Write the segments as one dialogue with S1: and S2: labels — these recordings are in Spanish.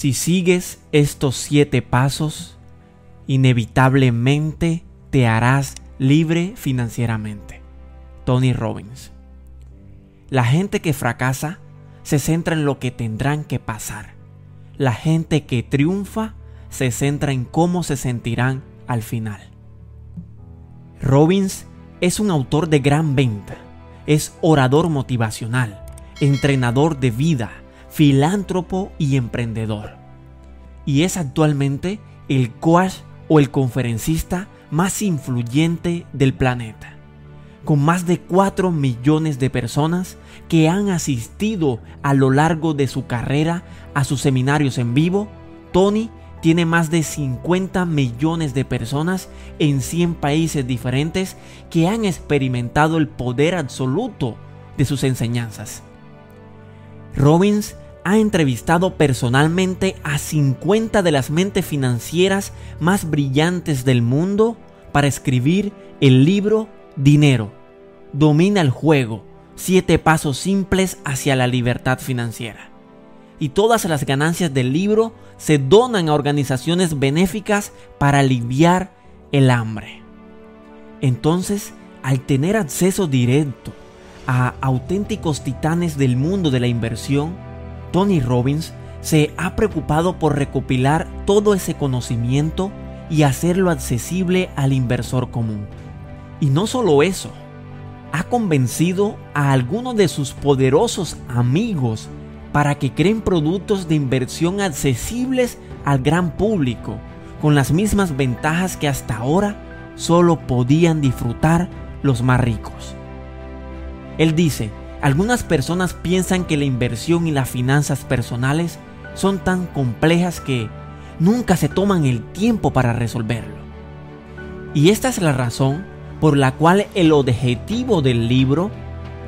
S1: Si sigues estos siete pasos, inevitablemente te harás libre financieramente. Tony Robbins. La gente que fracasa se centra en lo que tendrán que pasar. La gente que triunfa se centra en cómo se sentirán al final. Robbins es un autor de gran venta, es orador motivacional, entrenador de vida, filántropo y emprendedor. Y es actualmente el coach o el conferencista más influyente del planeta, con más de 4 millones de personas que han asistido a lo largo de su carrera a sus seminarios en vivo, Tony tiene más de 50 millones de personas en 100 países diferentes que han experimentado el poder absoluto de sus enseñanzas. Robbins ha entrevistado personalmente a 50 de las mentes financieras más brillantes del mundo para escribir el libro Dinero. Domina el juego. Siete pasos simples hacia la libertad financiera. Y todas las ganancias del libro se donan a organizaciones benéficas para aliviar el hambre. Entonces, al tener acceso directo a auténticos titanes del mundo de la inversión, Tony Robbins se ha preocupado por recopilar todo ese conocimiento y hacerlo accesible al inversor común. Y no solo eso, ha convencido a algunos de sus poderosos amigos para que creen productos de inversión accesibles al gran público, con las mismas ventajas que hasta ahora solo podían disfrutar los más ricos. Él dice, algunas personas piensan que la inversión y las finanzas personales son tan complejas que nunca se toman el tiempo para resolverlo. Y esta es la razón por la cual el objetivo del libro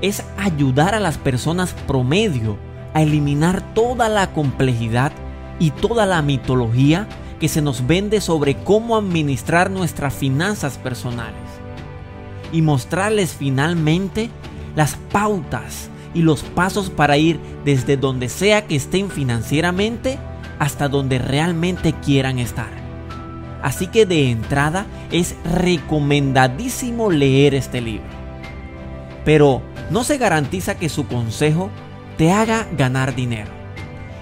S1: es ayudar a las personas promedio a eliminar toda la complejidad y toda la mitología que se nos vende sobre cómo administrar nuestras finanzas personales y mostrarles finalmente las pautas y los pasos para ir desde donde sea que estén financieramente hasta donde realmente quieran estar. Así que de entrada es recomendadísimo leer este libro. Pero no se garantiza que su consejo te haga ganar dinero.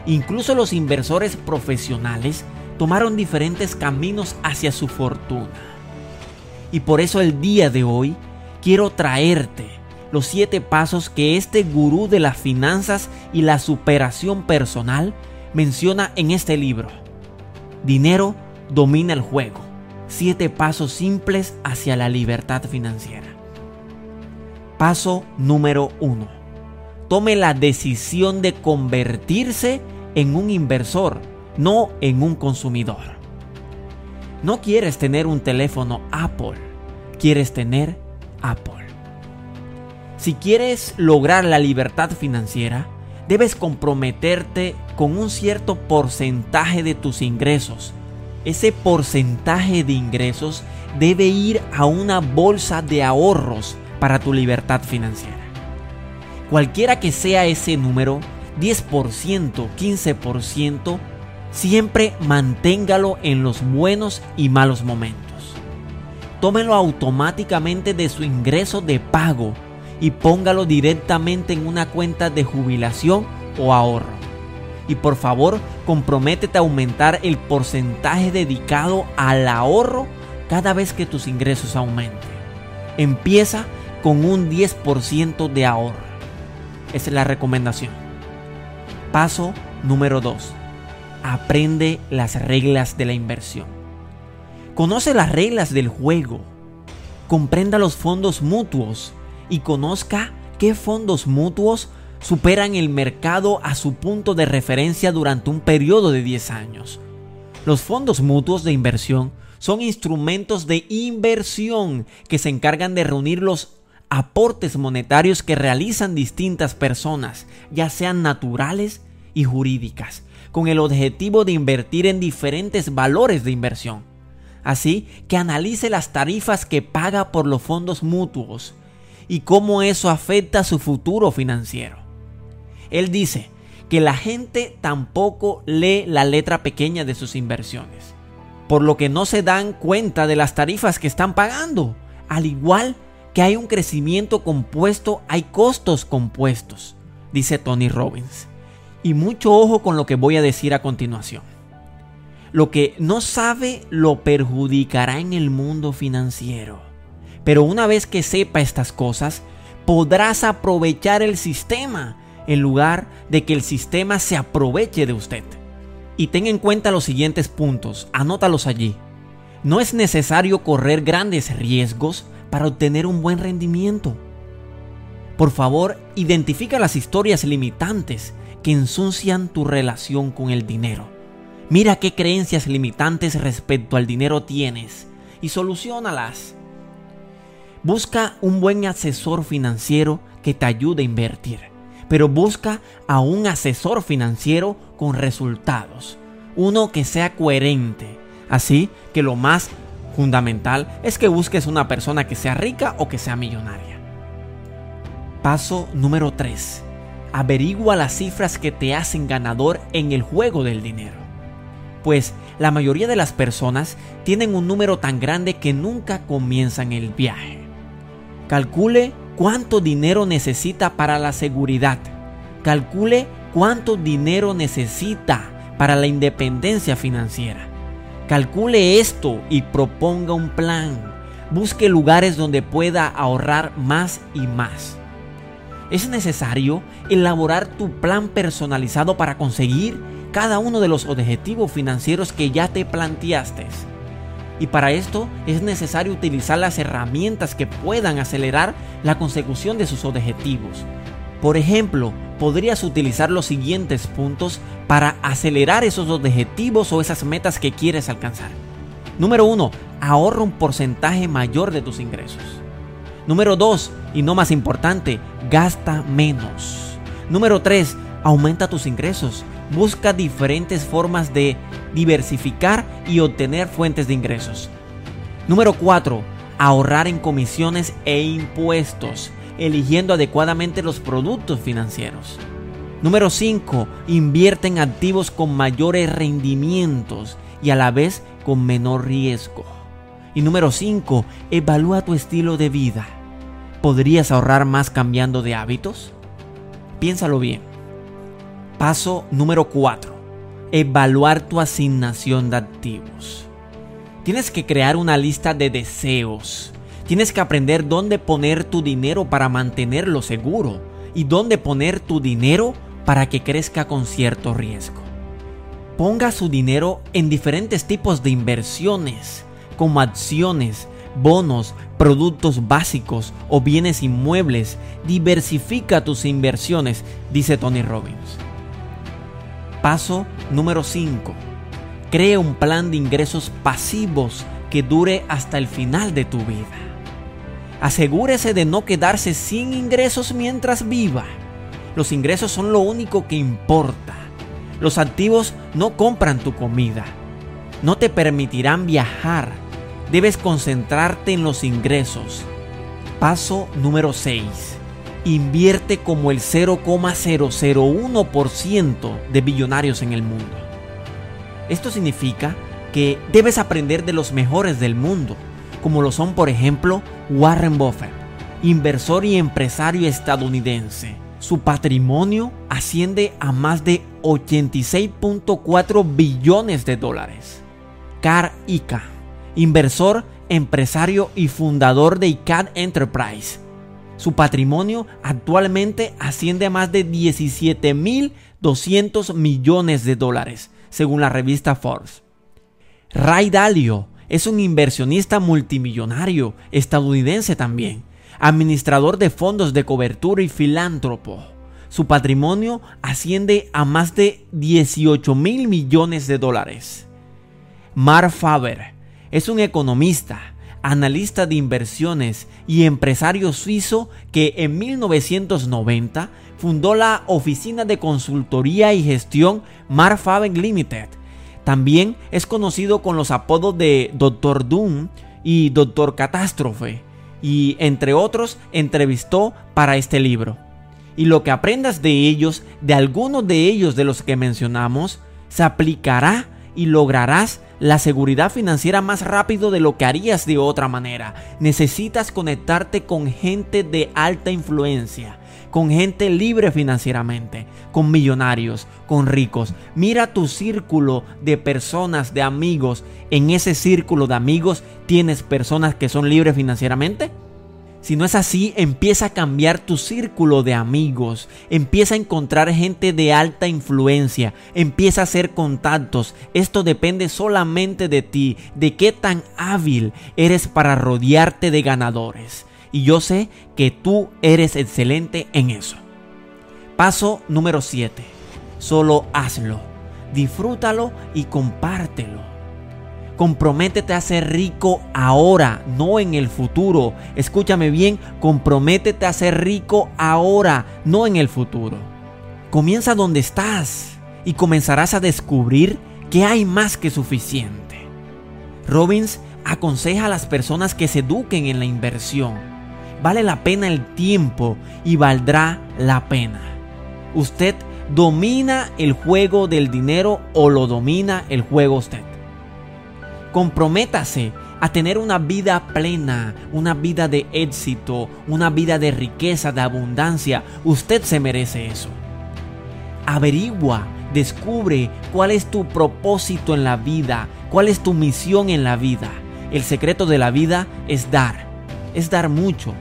S1: Incluso los inversores profesionales tomaron diferentes caminos hacia su fortuna. Y por eso el día de hoy quiero traerte los siete pasos que este gurú de las finanzas y la superación personal menciona en este libro. Dinero domina el juego. Siete pasos simples hacia la libertad financiera. Paso número uno. Tome la decisión de convertirse en un inversor, no en un consumidor. No quieres tener un teléfono Apple, quieres tener Apple. Si quieres lograr la libertad financiera, debes comprometerte con un cierto porcentaje de tus ingresos. Ese porcentaje de ingresos debe ir a una bolsa de ahorros para tu libertad financiera. Cualquiera que sea ese número, 10%, 15%, siempre manténgalo en los buenos y malos momentos. Tómelo automáticamente de su ingreso de pago y póngalo directamente en una cuenta de jubilación o ahorro. Y por favor, comprométete a aumentar el porcentaje dedicado al ahorro cada vez que tus ingresos aumenten. Empieza con un 10% de ahorro. Esa es la recomendación. Paso número 2. Aprende las reglas de la inversión. Conoce las reglas del juego. Comprenda los fondos mutuos y conozca qué fondos mutuos superan el mercado a su punto de referencia durante un periodo de 10 años. Los fondos mutuos de inversión son instrumentos de inversión que se encargan de reunir los aportes monetarios que realizan distintas personas, ya sean naturales y jurídicas, con el objetivo de invertir en diferentes valores de inversión. Así que analice las tarifas que paga por los fondos mutuos y cómo eso afecta su futuro financiero. Él dice que la gente tampoco lee la letra pequeña de sus inversiones, por lo que no se dan cuenta de las tarifas que están pagando. Al igual que hay un crecimiento compuesto, hay costos compuestos, dice Tony Robbins. Y mucho ojo con lo que voy a decir a continuación. Lo que no sabe lo perjudicará en el mundo financiero. Pero una vez que sepa estas cosas, podrás aprovechar el sistema en lugar de que el sistema se aproveche de usted. Y ten en cuenta los siguientes puntos, anótalos allí. No es necesario correr grandes riesgos para obtener un buen rendimiento. Por favor, identifica las historias limitantes que ensucian tu relación con el dinero. Mira qué creencias limitantes respecto al dinero tienes y solucionalas. Busca un buen asesor financiero que te ayude a invertir, pero busca a un asesor financiero con resultados, uno que sea coherente. Así que lo más fundamental es que busques una persona que sea rica o que sea millonaria. Paso número 3. Averigua las cifras que te hacen ganador en el juego del dinero. Pues la mayoría de las personas tienen un número tan grande que nunca comienzan el viaje. Calcule cuánto dinero necesita para la seguridad. Calcule cuánto dinero necesita para la independencia financiera. Calcule esto y proponga un plan. Busque lugares donde pueda ahorrar más y más. Es necesario elaborar tu plan personalizado para conseguir cada uno de los objetivos financieros que ya te planteaste. Y para esto es necesario utilizar las herramientas que puedan acelerar la consecución de sus objetivos. Por ejemplo, podrías utilizar los siguientes puntos para acelerar esos objetivos o esas metas que quieres alcanzar. Número 1. Ahorra un porcentaje mayor de tus ingresos. Número 2. Y no más importante, gasta menos. Número 3. Aumenta tus ingresos busca diferentes formas de diversificar y obtener fuentes de ingresos. Número 4. Ahorrar en comisiones e impuestos, eligiendo adecuadamente los productos financieros. Número 5. Invierte en activos con mayores rendimientos y a la vez con menor riesgo. Y número 5. Evalúa tu estilo de vida. ¿Podrías ahorrar más cambiando de hábitos? Piénsalo bien. Paso número 4. Evaluar tu asignación de activos. Tienes que crear una lista de deseos. Tienes que aprender dónde poner tu dinero para mantenerlo seguro y dónde poner tu dinero para que crezca con cierto riesgo. Ponga su dinero en diferentes tipos de inversiones, como acciones, bonos, productos básicos o bienes inmuebles. Diversifica tus inversiones, dice Tony Robbins. Paso número 5. Crea un plan de ingresos pasivos que dure hasta el final de tu vida. Asegúrese de no quedarse sin ingresos mientras viva. Los ingresos son lo único que importa. Los activos no compran tu comida. No te permitirán viajar. Debes concentrarte en los ingresos. Paso número 6 invierte como el 0,001% de billonarios en el mundo. Esto significa que debes aprender de los mejores del mundo, como lo son por ejemplo Warren Buffett, inversor y empresario estadounidense. Su patrimonio asciende a más de 86.4 billones de dólares. Carl Ika, inversor, empresario y fundador de ICAD Enterprise, su patrimonio actualmente asciende a más de 17.200 millones de dólares, según la revista Forbes. Ray Dalio es un inversionista multimillonario estadounidense también, administrador de fondos de cobertura y filántropo. Su patrimonio asciende a más de 18 mil millones de dólares. Mark Faber es un economista, analista de inversiones y empresario suizo que en 1990 fundó la oficina de consultoría y gestión Marfaben Limited. También es conocido con los apodos de Dr. Doom y Dr. Catástrofe y entre otros entrevistó para este libro. Y lo que aprendas de ellos, de algunos de ellos de los que mencionamos, se aplicará y lograrás la seguridad financiera más rápido de lo que harías de otra manera. Necesitas conectarte con gente de alta influencia, con gente libre financieramente, con millonarios, con ricos. Mira tu círculo de personas, de amigos. En ese círculo de amigos tienes personas que son libres financieramente. Si no es así, empieza a cambiar tu círculo de amigos, empieza a encontrar gente de alta influencia, empieza a hacer contactos. Esto depende solamente de ti, de qué tan hábil eres para rodearte de ganadores. Y yo sé que tú eres excelente en eso. Paso número 7. Solo hazlo, disfrútalo y compártelo. Comprométete a ser rico ahora, no en el futuro. Escúchame bien, comprométete a ser rico ahora, no en el futuro. Comienza donde estás y comenzarás a descubrir que hay más que suficiente. Robbins aconseja a las personas que se eduquen en la inversión. Vale la pena el tiempo y valdrá la pena. ¿Usted domina el juego del dinero o lo domina el juego usted? Comprométase a tener una vida plena, una vida de éxito, una vida de riqueza, de abundancia. Usted se merece eso. Averigua, descubre cuál es tu propósito en la vida, cuál es tu misión en la vida. El secreto de la vida es dar, es dar mucho,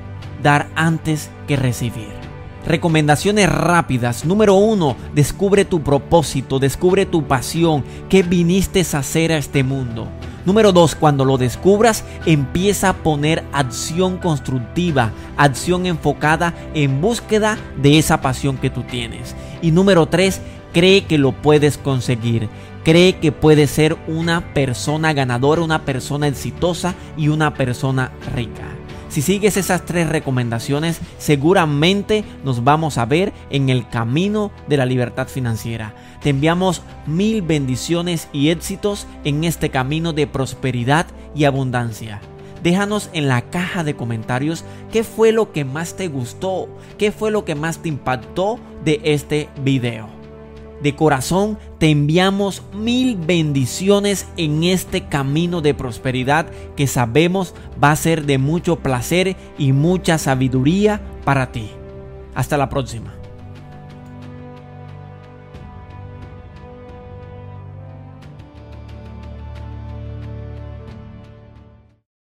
S1: dar antes que recibir. Recomendaciones rápidas. Número uno, descubre tu propósito, descubre tu pasión, qué viniste a hacer a este mundo. Número dos, cuando lo descubras, empieza a poner acción constructiva, acción enfocada en búsqueda de esa pasión que tú tienes. Y número tres, cree que lo puedes conseguir. Cree que puedes ser una persona ganadora, una persona exitosa y una persona rica. Si sigues esas tres recomendaciones, seguramente nos vamos a ver en el camino de la libertad financiera. Te enviamos mil bendiciones y éxitos en este camino de prosperidad y abundancia. Déjanos en la caja de comentarios qué fue lo que más te gustó, qué fue lo que más te impactó de este video. De corazón te enviamos mil bendiciones en este camino de prosperidad que sabemos va a ser de mucho placer y mucha sabiduría para ti. Hasta la próxima.